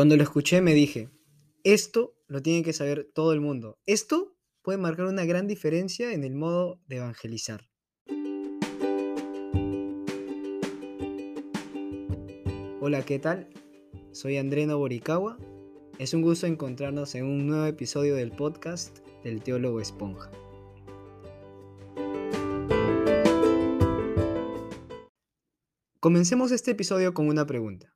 Cuando lo escuché me dije, esto lo tiene que saber todo el mundo. Esto puede marcar una gran diferencia en el modo de evangelizar. Hola, ¿qué tal? Soy Andreno Boricagua. Es un gusto encontrarnos en un nuevo episodio del podcast del Teólogo Esponja. Comencemos este episodio con una pregunta.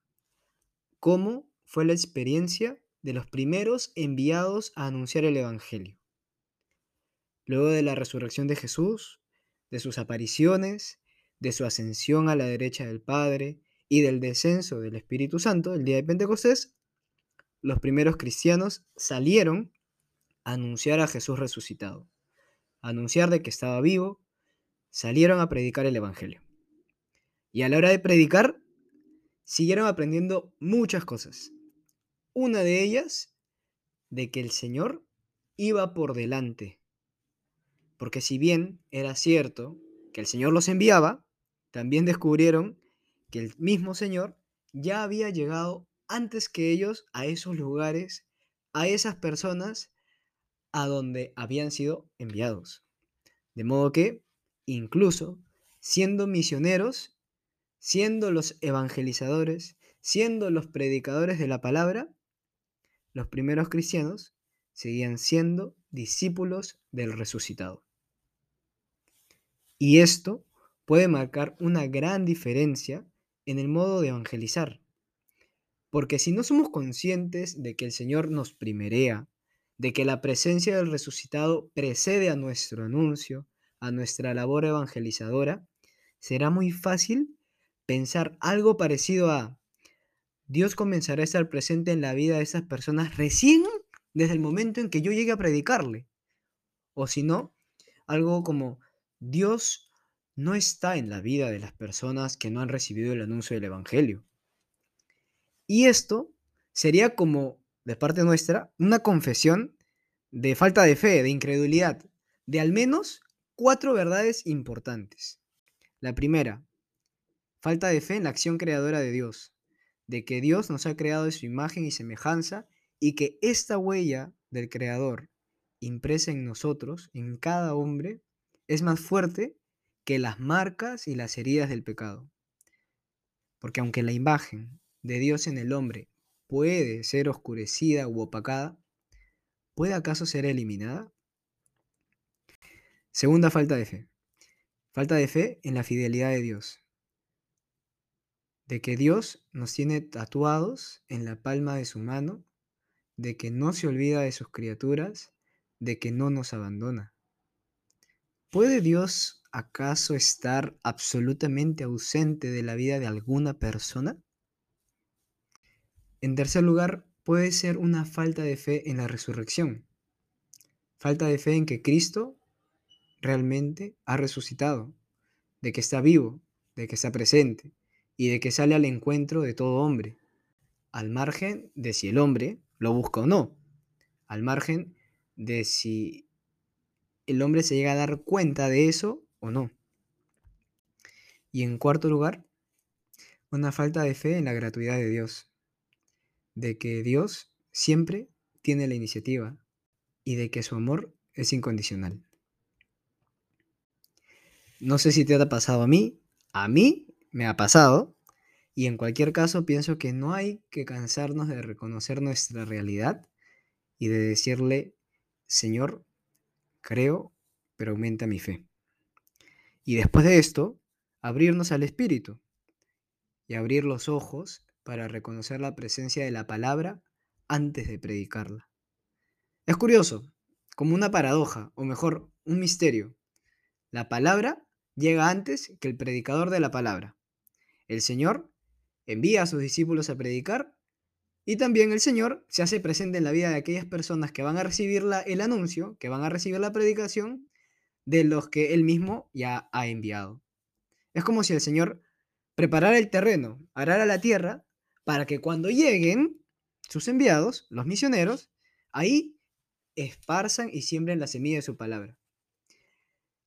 ¿Cómo fue la experiencia de los primeros enviados a anunciar el Evangelio. Luego de la resurrección de Jesús, de sus apariciones, de su ascensión a la derecha del Padre y del descenso del Espíritu Santo el día de Pentecostés, los primeros cristianos salieron a anunciar a Jesús resucitado, a anunciar de que estaba vivo, salieron a predicar el Evangelio. Y a la hora de predicar, siguieron aprendiendo muchas cosas. Una de ellas, de que el Señor iba por delante. Porque si bien era cierto que el Señor los enviaba, también descubrieron que el mismo Señor ya había llegado antes que ellos a esos lugares, a esas personas a donde habían sido enviados. De modo que, incluso siendo misioneros, siendo los evangelizadores, siendo los predicadores de la palabra, los primeros cristianos seguían siendo discípulos del resucitado. Y esto puede marcar una gran diferencia en el modo de evangelizar. Porque si no somos conscientes de que el Señor nos primerea, de que la presencia del resucitado precede a nuestro anuncio, a nuestra labor evangelizadora, será muy fácil pensar algo parecido a Dios comenzará a estar presente en la vida de esas personas recién desde el momento en que yo llegue a predicarle. O si no, algo como Dios no está en la vida de las personas que no han recibido el anuncio del Evangelio. Y esto sería como, de parte nuestra, una confesión de falta de fe, de incredulidad, de al menos cuatro verdades importantes. La primera, falta de fe en la acción creadora de Dios de que Dios nos ha creado de su imagen y semejanza y que esta huella del Creador impresa en nosotros, en cada hombre, es más fuerte que las marcas y las heridas del pecado. Porque aunque la imagen de Dios en el hombre puede ser oscurecida u opacada, ¿puede acaso ser eliminada? Segunda falta de fe. Falta de fe en la fidelidad de Dios de que Dios nos tiene tatuados en la palma de su mano, de que no se olvida de sus criaturas, de que no nos abandona. ¿Puede Dios acaso estar absolutamente ausente de la vida de alguna persona? En tercer lugar, puede ser una falta de fe en la resurrección. Falta de fe en que Cristo realmente ha resucitado, de que está vivo, de que está presente, y de que sale al encuentro de todo hombre, al margen de si el hombre lo busca o no, al margen de si el hombre se llega a dar cuenta de eso o no. Y en cuarto lugar, una falta de fe en la gratuidad de Dios, de que Dios siempre tiene la iniciativa y de que su amor es incondicional. No sé si te ha pasado a mí, a mí me ha pasado. Y en cualquier caso, pienso que no hay que cansarnos de reconocer nuestra realidad y de decirle, Señor, creo, pero aumenta mi fe. Y después de esto, abrirnos al Espíritu y abrir los ojos para reconocer la presencia de la palabra antes de predicarla. Es curioso, como una paradoja, o mejor, un misterio. La palabra llega antes que el predicador de la palabra. El Señor envía a sus discípulos a predicar y también el Señor se hace presente en la vida de aquellas personas que van a recibir el anuncio, que van a recibir la predicación de los que Él mismo ya ha enviado. Es como si el Señor preparara el terreno, arara la tierra, para que cuando lleguen sus enviados, los misioneros, ahí esparzan y siembren la semilla de su palabra.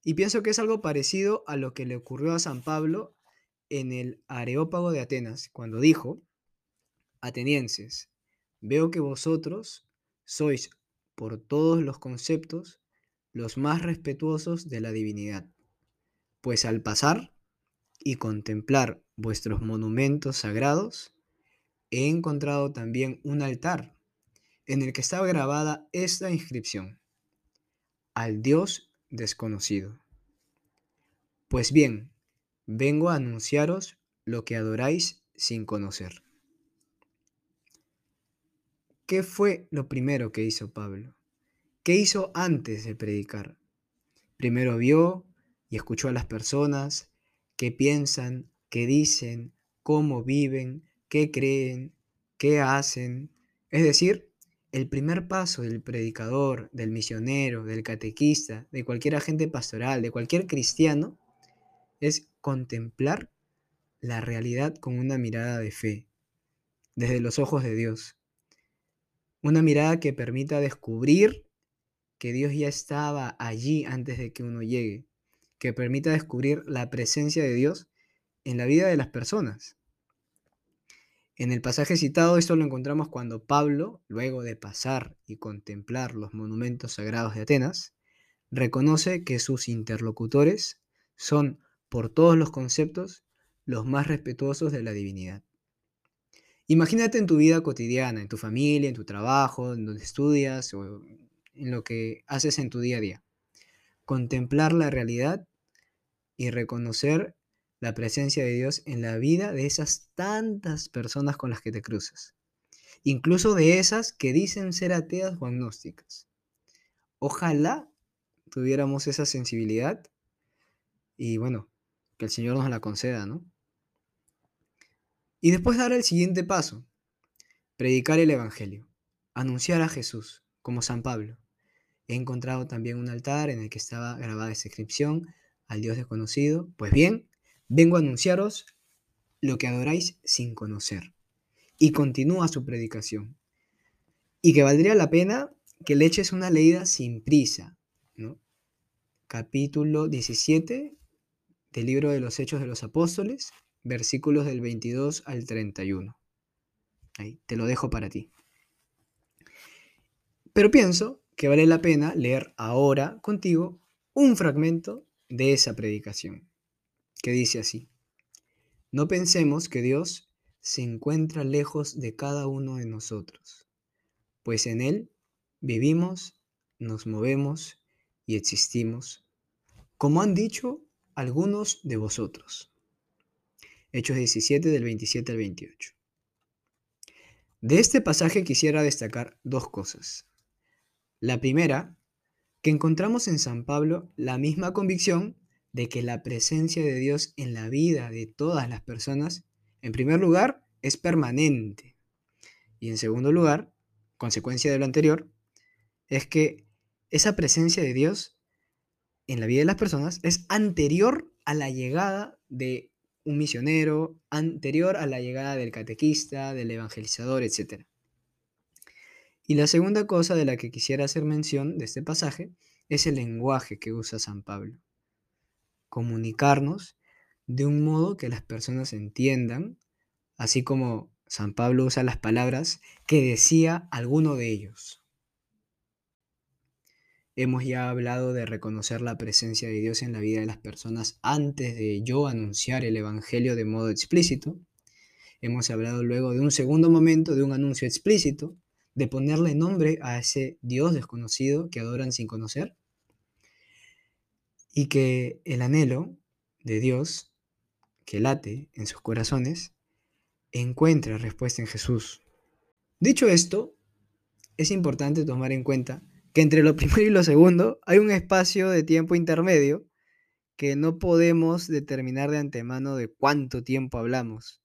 Y pienso que es algo parecido a lo que le ocurrió a San Pablo en el Areópago de Atenas, cuando dijo, Atenienses, veo que vosotros sois por todos los conceptos los más respetuosos de la divinidad, pues al pasar y contemplar vuestros monumentos sagrados, he encontrado también un altar en el que estaba grabada esta inscripción, al Dios desconocido. Pues bien, vengo a anunciaros lo que adoráis sin conocer. ¿Qué fue lo primero que hizo Pablo? ¿Qué hizo antes de predicar? Primero vio y escuchó a las personas, qué piensan, qué dicen, cómo viven, qué creen, qué hacen. Es decir, el primer paso del predicador, del misionero, del catequista, de cualquier agente pastoral, de cualquier cristiano, es contemplar la realidad con una mirada de fe, desde los ojos de Dios. Una mirada que permita descubrir que Dios ya estaba allí antes de que uno llegue, que permita descubrir la presencia de Dios en la vida de las personas. En el pasaje citado esto lo encontramos cuando Pablo, luego de pasar y contemplar los monumentos sagrados de Atenas, reconoce que sus interlocutores son, por todos los conceptos, los más respetuosos de la divinidad. Imagínate en tu vida cotidiana, en tu familia, en tu trabajo, en donde estudias o en lo que haces en tu día a día. Contemplar la realidad y reconocer la presencia de Dios en la vida de esas tantas personas con las que te cruzas. Incluso de esas que dicen ser ateas o agnósticas. Ojalá tuviéramos esa sensibilidad y bueno, que el Señor nos la conceda, ¿no? Y después dar el siguiente paso, predicar el Evangelio, anunciar a Jesús, como San Pablo. He encontrado también un altar en el que estaba grabada esa inscripción al Dios desconocido. Pues bien, vengo a anunciaros lo que adoráis sin conocer. Y continúa su predicación. Y que valdría la pena que le eches una leída sin prisa. ¿no? Capítulo 17 del libro de los Hechos de los Apóstoles, versículos del 22 al 31. Ahí, te lo dejo para ti. Pero pienso que vale la pena leer ahora contigo un fragmento de esa predicación, que dice así. No pensemos que Dios se encuentra lejos de cada uno de nosotros, pues en Él vivimos, nos movemos y existimos, como han dicho algunos de vosotros. Hechos 17 del 27 al 28. De este pasaje quisiera destacar dos cosas. La primera, que encontramos en San Pablo la misma convicción de que la presencia de Dios en la vida de todas las personas, en primer lugar, es permanente. Y en segundo lugar, consecuencia de lo anterior, es que esa presencia de Dios en la vida de las personas es anterior a la llegada de un misionero anterior a la llegada del catequista, del evangelizador, etc. Y la segunda cosa de la que quisiera hacer mención de este pasaje es el lenguaje que usa San Pablo. Comunicarnos de un modo que las personas entiendan, así como San Pablo usa las palabras que decía alguno de ellos. Hemos ya hablado de reconocer la presencia de Dios en la vida de las personas antes de yo anunciar el Evangelio de modo explícito. Hemos hablado luego de un segundo momento, de un anuncio explícito, de ponerle nombre a ese Dios desconocido que adoran sin conocer. Y que el anhelo de Dios que late en sus corazones encuentre respuesta en Jesús. Dicho esto, es importante tomar en cuenta que entre lo primero y lo segundo hay un espacio de tiempo intermedio que no podemos determinar de antemano de cuánto tiempo hablamos.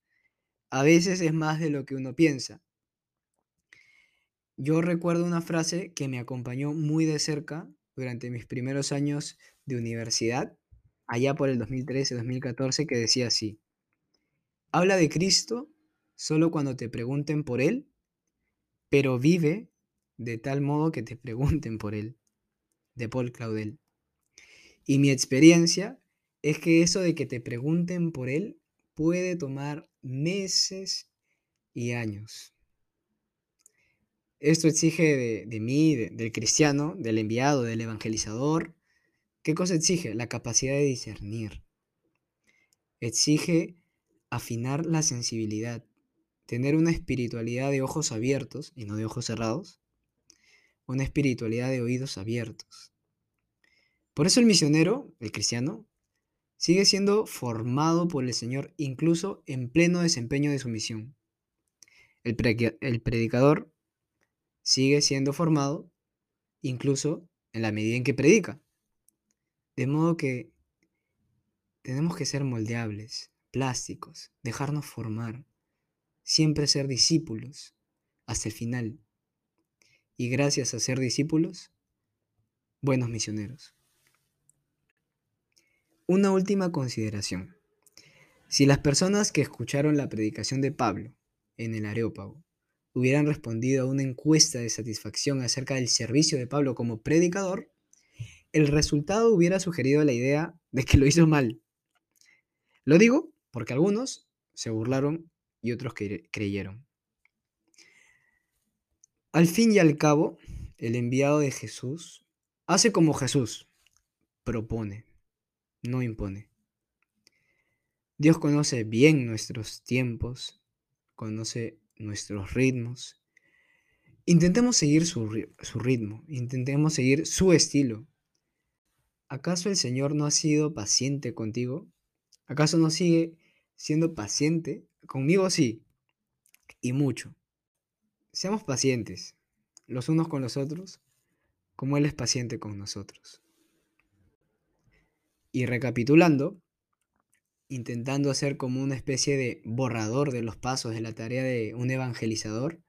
A veces es más de lo que uno piensa. Yo recuerdo una frase que me acompañó muy de cerca durante mis primeros años de universidad, allá por el 2013-2014, que decía así, habla de Cristo solo cuando te pregunten por Él, pero vive de tal modo que te pregunten por él, de Paul Claudel. Y mi experiencia es que eso de que te pregunten por él puede tomar meses y años. Esto exige de, mí, del cristiano, del enviado, del evangelizador. ¿Qué cosa exige? La capacidad de discernir. Exige afinar la sensibilidad, tener una espiritualidad de ojos abiertos y no de ojos cerrados, una espiritualidad de oídos abiertos. Por eso el misionero, el cristiano, sigue siendo formado por el Señor incluso en pleno desempeño de su misión. El, predicador sigue siendo formado incluso en la medida en que predica. De modo que tenemos que ser moldeables, plásticos, dejarnos formar, siempre ser discípulos hasta el final. Y gracias a ser discípulos, buenos misioneros. Una última consideración. Si las personas que escucharon la predicación de Pablo en el Areópago hubieran respondido a una encuesta de satisfacción acerca del servicio de Pablo como predicador, el resultado hubiera sugerido la idea de que lo hizo mal. Lo digo porque algunos se burlaron y otros creyeron. Al fin y al cabo, el enviado de Jesús hace como Jesús, propone, no impone. Dios conoce bien nuestros tiempos, conoce nuestros ritmos. Intentemos seguir su, ritmo, intentemos seguir su estilo. ¿Acaso el Señor no ha sido paciente contigo? ¿Acaso no sigue siendo paciente? Conmigo sí, y mucho. Seamos pacientes, los unos con los otros, como Él es paciente con nosotros. Y recapitulando, intentando hacer como una especie de borrador de los pasos de la tarea de un evangelizador,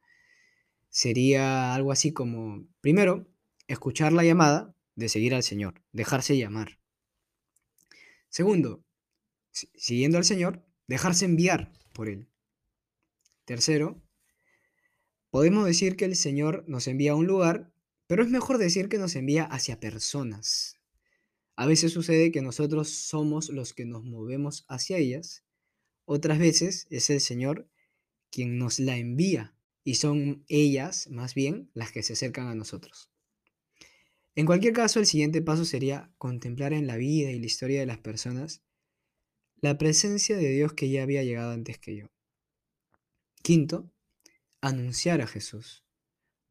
sería algo así como, primero, escuchar la llamada de seguir al Señor, dejarse llamar. Segundo, siguiendo al Señor, dejarse enviar por Él. Tercero, podemos decir que el Señor nos envía a un lugar, pero es mejor decir que nos envía hacia personas, a veces sucede que nosotros somos los que nos movemos hacia ellas, otras veces es el Señor quien nos la envía y son ellas más bien las que se acercan a nosotros. En cualquier caso, el siguiente paso sería contemplar en la vida y la historia de las personas la presencia de Dios que ya había llegado antes que yo. Quinto, anunciar a Jesús,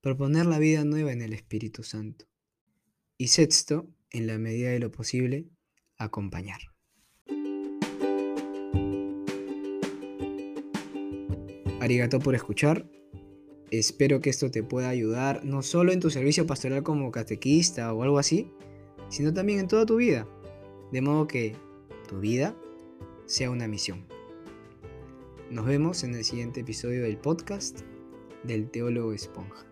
proponer la vida nueva en el Espíritu Santo. Y sexto, en la medida de lo posible, acompañar. Arigato por escuchar. Espero que esto te pueda ayudar no solo en tu servicio pastoral como catequista o algo así, sino también en toda tu vida. De modo que tu vida sea una misión. Nos vemos en el siguiente episodio del podcast del Teólogo Esponja.